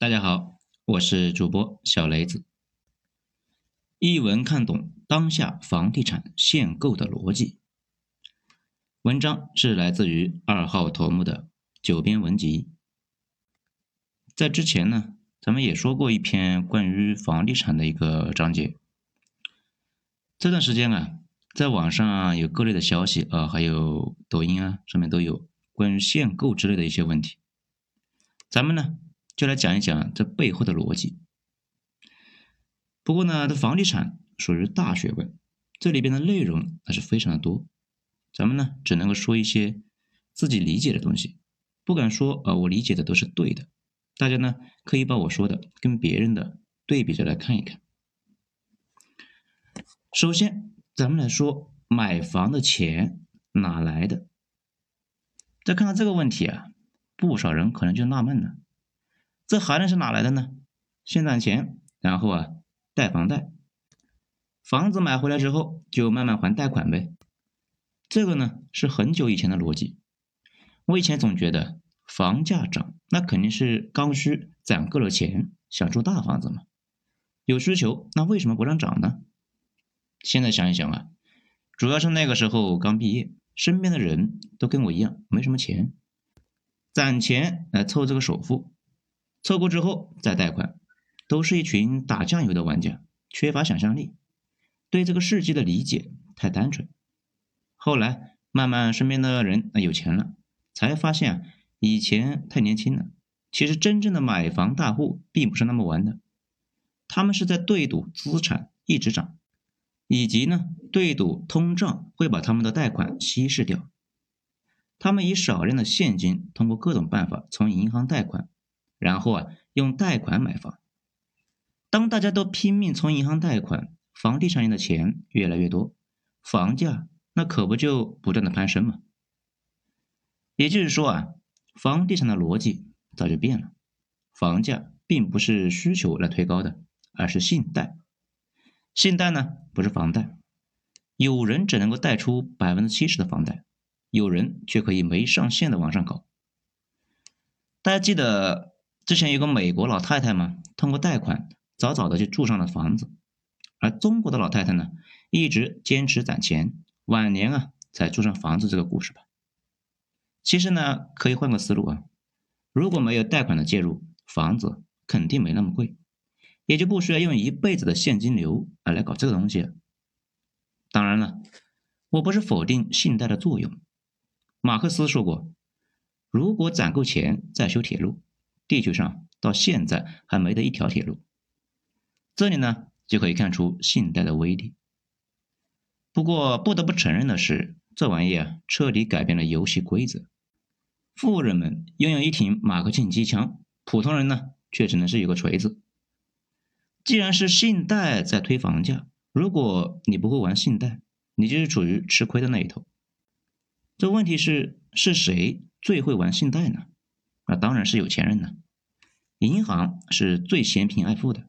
大家好，我是主播小雷子。一文看懂当下房地产限购的逻辑。文章是来自于二号头目的九编文集。在之前呢，咱们也说过一篇关于房地产的一个章节。这段时间啊，在网上有各类的消息啊，还有抖音啊，上面都有关于限购之类的一些问题。咱们呢？就来讲一讲这背后的逻辑。不过呢，这房地产属于大学问，这里边的内容还是非常的多。咱们呢，只能够说一些自己理解的东西，不敢说啊，我理解的都是对的。大家呢，可以把我说的跟别人的对比着来看一看。首先，咱们来说买房的钱哪来的？再看到这个问题啊，不少人可能就纳闷了。这还能是哪来的呢？先攒钱，然后啊贷房贷，房子买回来之后就慢慢还贷款呗。这个呢是很久以前的逻辑。我以前总觉得房价涨，那肯定是刚需攒够了钱想住大房子嘛。有需求，那为什么不让涨呢？现在想一想啊，主要是那个时候刚毕业，身边的人都跟我一样没什么钱，攒钱来凑这个首付。凑够之后再贷款，都是一群打酱油的玩家，缺乏想象力，对这个世界的理解太单纯。后来慢慢身边的人有钱了，才发现啊以前太年轻了。其实真正的买房大户并不是那么玩的，他们是在对赌资产一直涨，以及呢对赌通胀会把他们的贷款稀释掉。他们以少量的现金，通过各种办法从银行贷款。然后啊，用贷款买房。当大家都拼命从银行贷款，房地产人的钱越来越多，房价那可不就不断的攀升吗？也就是说啊，房地产的逻辑早就变了，房价并不是需求来推高的，而是信贷。信贷呢不是房贷，有人只能够贷出百分之七十的房贷，有人却可以没上限的往上搞。大家记得？之前有个美国老太太嘛，通过贷款早早的就住上了房子，而中国的老太太呢，一直坚持攒钱，晚年啊才住上房子这个故事吧。其实呢，可以换个思路啊，如果没有贷款的介入，房子肯定没那么贵，也就不需要用一辈子的现金流啊来搞这个东西。当然了，我不是否定信贷的作用，马克思说过，如果攒够钱再修铁路。地球上到现在还没得一条铁路，这里呢就可以看出信贷的威力。不过不得不承认的是，这玩意啊彻底改变了游戏规则。富人们拥有一挺马克沁机枪，普通人呢却只能是有个锤子。既然是信贷在推房价，如果你不会玩信贷，你就是处于吃亏的那一头。这问题是是谁最会玩信贷呢？那当然是有钱人了。银行是最嫌贫爱富的，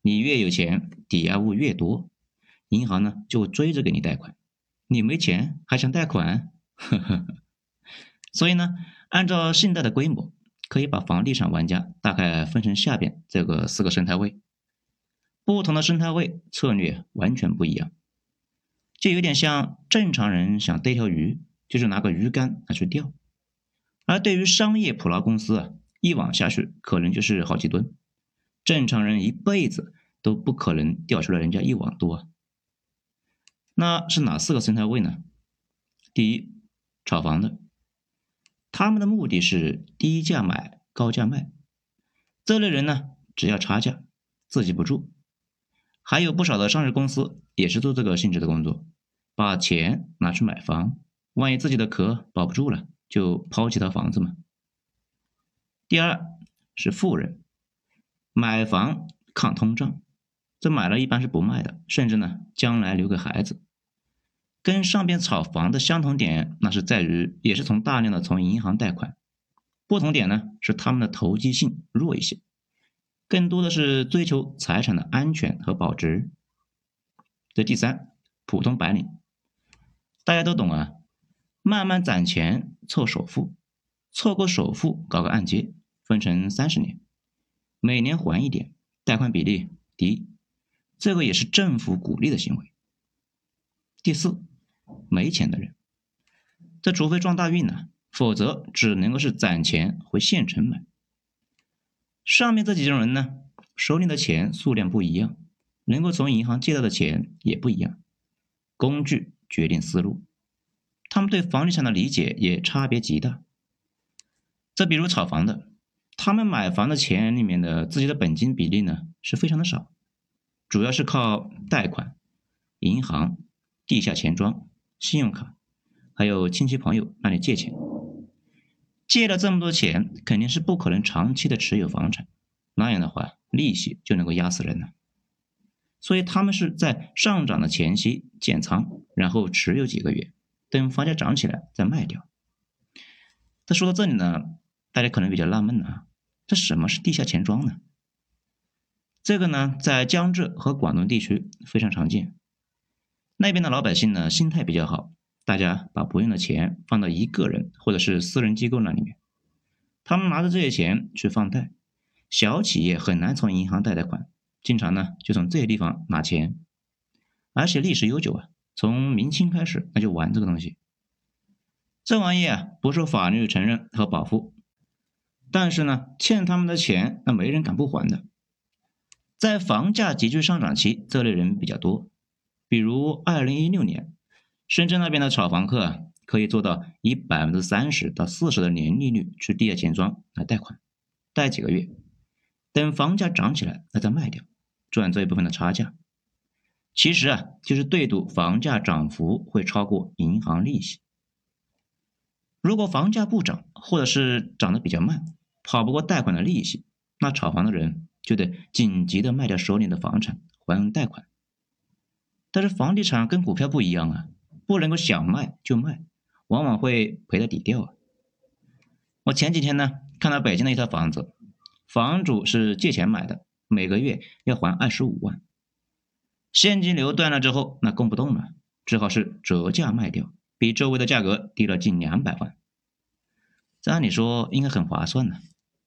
你越有钱，抵押物越多，银行呢就追着给你贷款。你没钱还想贷款？呵呵。所以呢，按照信贷的规模，可以把房地产玩家大概分成下边这个四个生态位。不同的生态位策略完全不一样，就有点像正常人想逮条鱼，就是拿个鱼竿拿去钓。而对于商业捕捞公司啊，一网下去可能就是好几吨，正常人一辈子都不可能钓出来人家一网多。那是哪四个生态位呢？第一，炒房的，他们的目的是低价买高价卖，这类人呢只要差价，自己不住。还有不少的上市公司也是做这个性质的工作，把钱拿去买房，万一自己的壳保不住了。就抛弃套房子嘛。第二是富人买房抗通胀，这买了一般是不卖的，甚至呢将来留给孩子。跟上边炒房的相同点，那是在于也是从大量的从银行贷款，不同点呢是他们的投机性弱一些，更多的是追求财产的安全和保值。这第三普通白领，大家都懂啊。慢慢攒钱凑首付，凑够首付搞个按揭，分成三十年，每年还一点，贷款比例低，这个也是政府鼓励的行为。第四，没钱的人，这除非撞大运呢，否则只能够是攒钱回县城买。上面这几种人呢，手里的钱数量不一样，能够从银行借到的钱也不一样，工具决定思路，他们对房地产的理解也差别极大。这比如炒房的，他们买房的钱里面的自己的本金比例呢是非常的少，主要是靠贷款、银行、地下钱庄、信用卡，还有亲戚朋友那里借钱。借了这么多钱，肯定是不可能长期的持有房产，那样的话利息就能够压死人了。所以他们是在上涨的前期建仓，然后持有几个月，等房价涨起来再卖掉。那说到这里呢？大家可能比较纳闷啊，这什么是地下钱庄呢？这个呢，在江浙和广东地区非常常见。那边的老百姓呢，心态比较好，大家把不用的钱放到一个人或者是私人机构那里面，他们拿着这些钱去放贷。小企业很难从银行贷贷款，经常呢就从这些地方拿钱，而且历史悠久啊，从明清开始那就玩这个东西。这玩意啊，不受法律承认和保护。但是呢，欠他们的钱，那没人敢不还的。在房价急剧上涨期，这类人比较多。比如二零一六年，深圳那边的炒房客啊，可以做到以百分之三十到四十的年利率去地下钱庄来贷款，贷几个月，等房价涨起来，那再卖掉，赚这一部分的差价。其实啊，就是对赌房价涨幅会超过银行利息。如果房价不涨，或者是涨得比较慢，跑不过贷款的利息，那炒房的人就得紧急的卖掉手里的房产还贷款。但是房地产跟股票不一样啊，不能够想卖就卖，往往会赔的底掉啊。我前几天呢看到北京的一套房子，房主是借钱买的，每个月要还二十五万，现金流断了之后，那供不动了，只好是折价卖掉，比周围的价格低了近两百万。这按理说应该很划算的。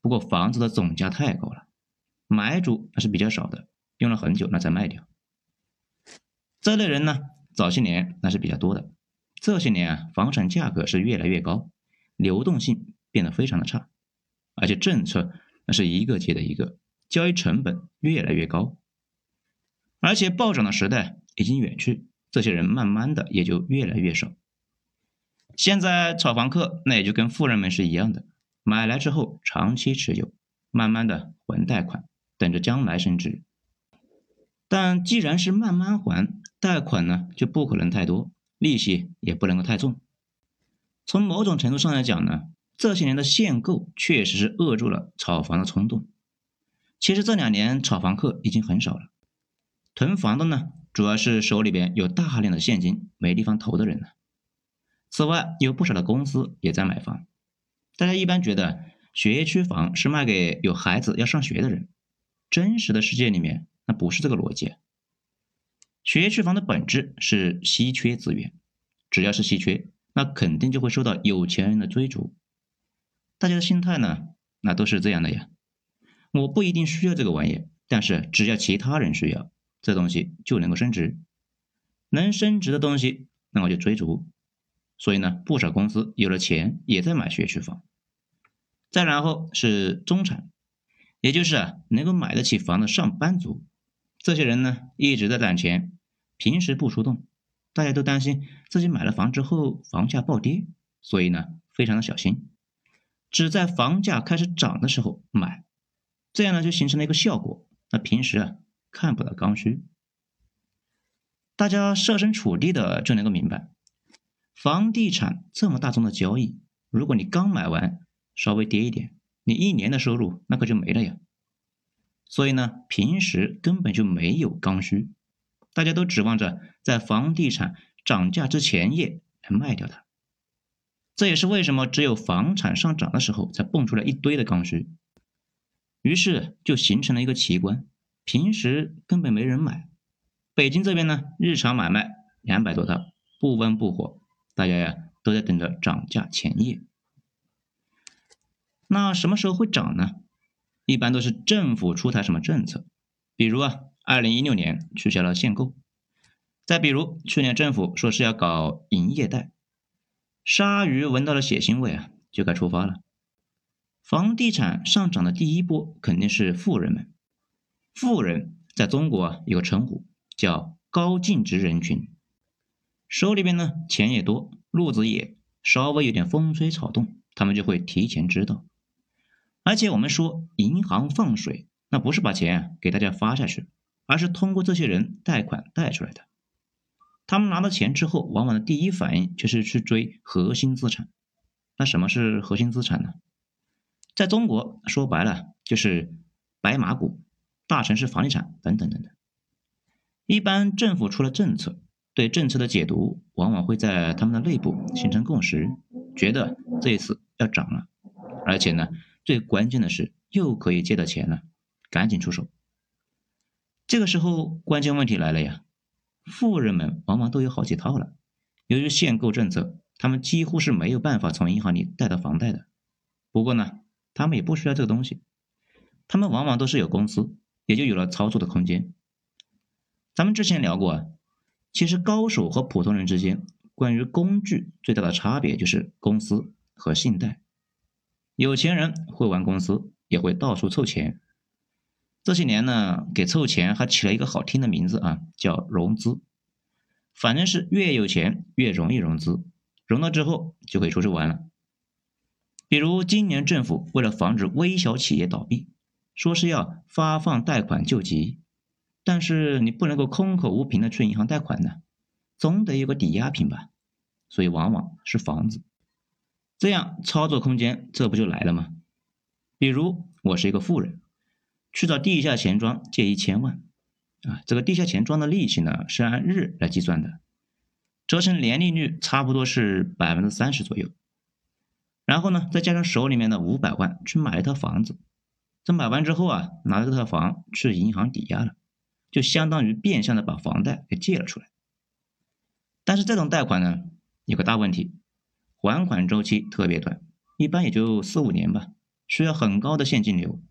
不过房子的总价太高了，买主那是比较少的，用了很久那才卖掉。这类人呢，早些年那是比较多的，这些年啊，房产价格是越来越高，流动性变得非常的差，而且政策那是一个接着一个，交易成本越来越高，而且暴涨的时代已经远去，这些人慢慢的也就越来越少。现在炒房客那也就跟富人们是一样的。买来之后长期持有，慢慢的还贷款，等着将来升值。但既然是慢慢还，贷款呢就不可能太多，利息也不能够太重。从某种程度上来讲呢，这些年的限购确实是扼住了炒房的冲动。其实这两年炒房客已经很少了，囤房的呢主要是手里边有大量的现金没地方投的人呢。此外，有不少的公司也在买房。大家一般觉得学区房是卖给有孩子要上学的人，真实的世界里面那不是这个逻辑。学区房的本质是稀缺资源，只要是稀缺，那肯定就会受到有钱人的追逐。大家的心态呢，那都是这样的呀。我不一定需要这个玩意，但是只要其他人需要，这东西就能够升值。能升值的东西，那我就追逐。所以呢，不少公司有了钱也在买学区房。再然后是中产，也就是啊能够买得起房的上班族，这些人呢一直在攒钱，平时不出动，大家都担心自己买了房之后房价暴跌，所以呢非常的小心，只在房价开始涨的时候买，这样呢就形成了一个效果，那平时啊看不到刚需，大家设身处地的就能够明白，房地产这么大宗的交易，如果你刚买完。稍微跌一点，你一年的收入那可就没了呀。所以呢，平时根本就没有刚需，大家都指望着在房地产涨价之前夜来卖掉它。这也是为什么只有房产上涨的时候才蹦出来一堆的刚需，于是就形成了一个奇观：平时根本没人买。北京这边呢，日常买卖两百多套，不温不火，大家呀都在等着涨价前夜。那什么时候会涨呢？一般都是政府出台什么政策，比如啊，二零一六年取消了限购，再比如去年政府说是要搞营业贷，鲨鱼闻到了血腥味啊，就该出发了。房地产上涨的第一波肯定是富人们，富人在中国啊有个称呼叫高净值人群，手里边呢钱也多，路子也稍微有点风吹草动，他们就会提前知道。而且我们说银行放水，那不是把钱给大家发下去，而是通过这些人贷款贷出来的。他们拿到钱之后，往往的第一反应就是去追核心资产。那什么是核心资产呢？在中国说白了就是白马股、大城市房地产等等等等。一般政府出了政策，对政策的解读往往会在他们的内部形成共识，觉得这一次要涨了，而且呢。最关键的是，又可以借到钱了，赶紧出手。这个时候，关键问题来了呀！富人们往往都有好几套了。由于限购政策，他们几乎是没有办法从银行里贷到房贷的。不过呢，他们也不需要这个东西，他们往往都是有公司，也就有了操作的空间。咱们之前聊过啊，其实高手和普通人之间，关于工具最大的差别就是公司和信贷。有钱人会玩公司，也会到处凑钱。这些年呢，给凑钱还起了一个好听的名字啊，叫融资。反正是越有钱越容易融资，融了之后就可以出去玩了。比如今年政府为了防止微小企业倒闭，说是要发放贷款救急，但是你不能够空口无凭的去银行贷款呢，总得有个抵押品吧，所以往往是房子。这样操作空间，这不就来了吗？比如我是一个富人，去找地下钱庄借一千万，啊，这个地下钱庄的利息呢是按日来计算的，折成年利率差不多是百分之三十左右。然后呢，再加上手里面的五百万去买一套房子，这买完之后啊，拿着这套房去银行抵押了，就相当于变相的把房贷给借了出来。但是这种贷款呢，有个大问题。还款周期特别短，一般也就四五年吧，需要很高的现金流，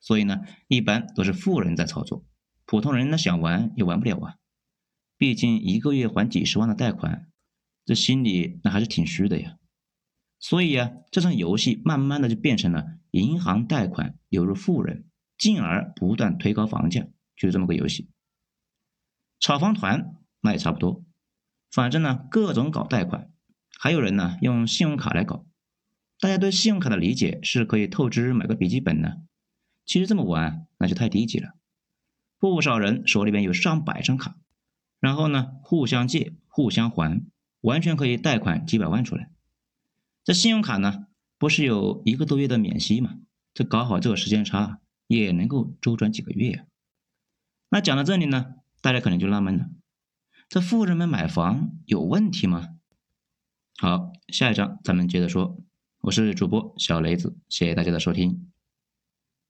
所以呢，一般都是富人在操作，普通人呢想玩也玩不了啊。毕竟一个月还几十万的贷款，这心里那还是挺虚的呀。所以啊，这场游戏慢慢的就变成了银行贷款流入富人，进而不断推高房价，就是这么个游戏。炒房团那也差不多，反正呢，各种搞贷款。还有人呢用信用卡来搞，大家对信用卡的理解是可以透支买个笔记本呢。其实这么玩那就太低级了。不少人手里边有上百张卡，然后呢互相借互相还，完全可以贷款几百万出来。这信用卡呢不是有一个多月的免息吗？这搞好这个时间差也能够周转几个月呀。那讲到这里呢，大家可能就纳闷了：这富人们买房有问题吗？好，下一章咱们接着说。我是主播小雷子，谢谢大家的收听。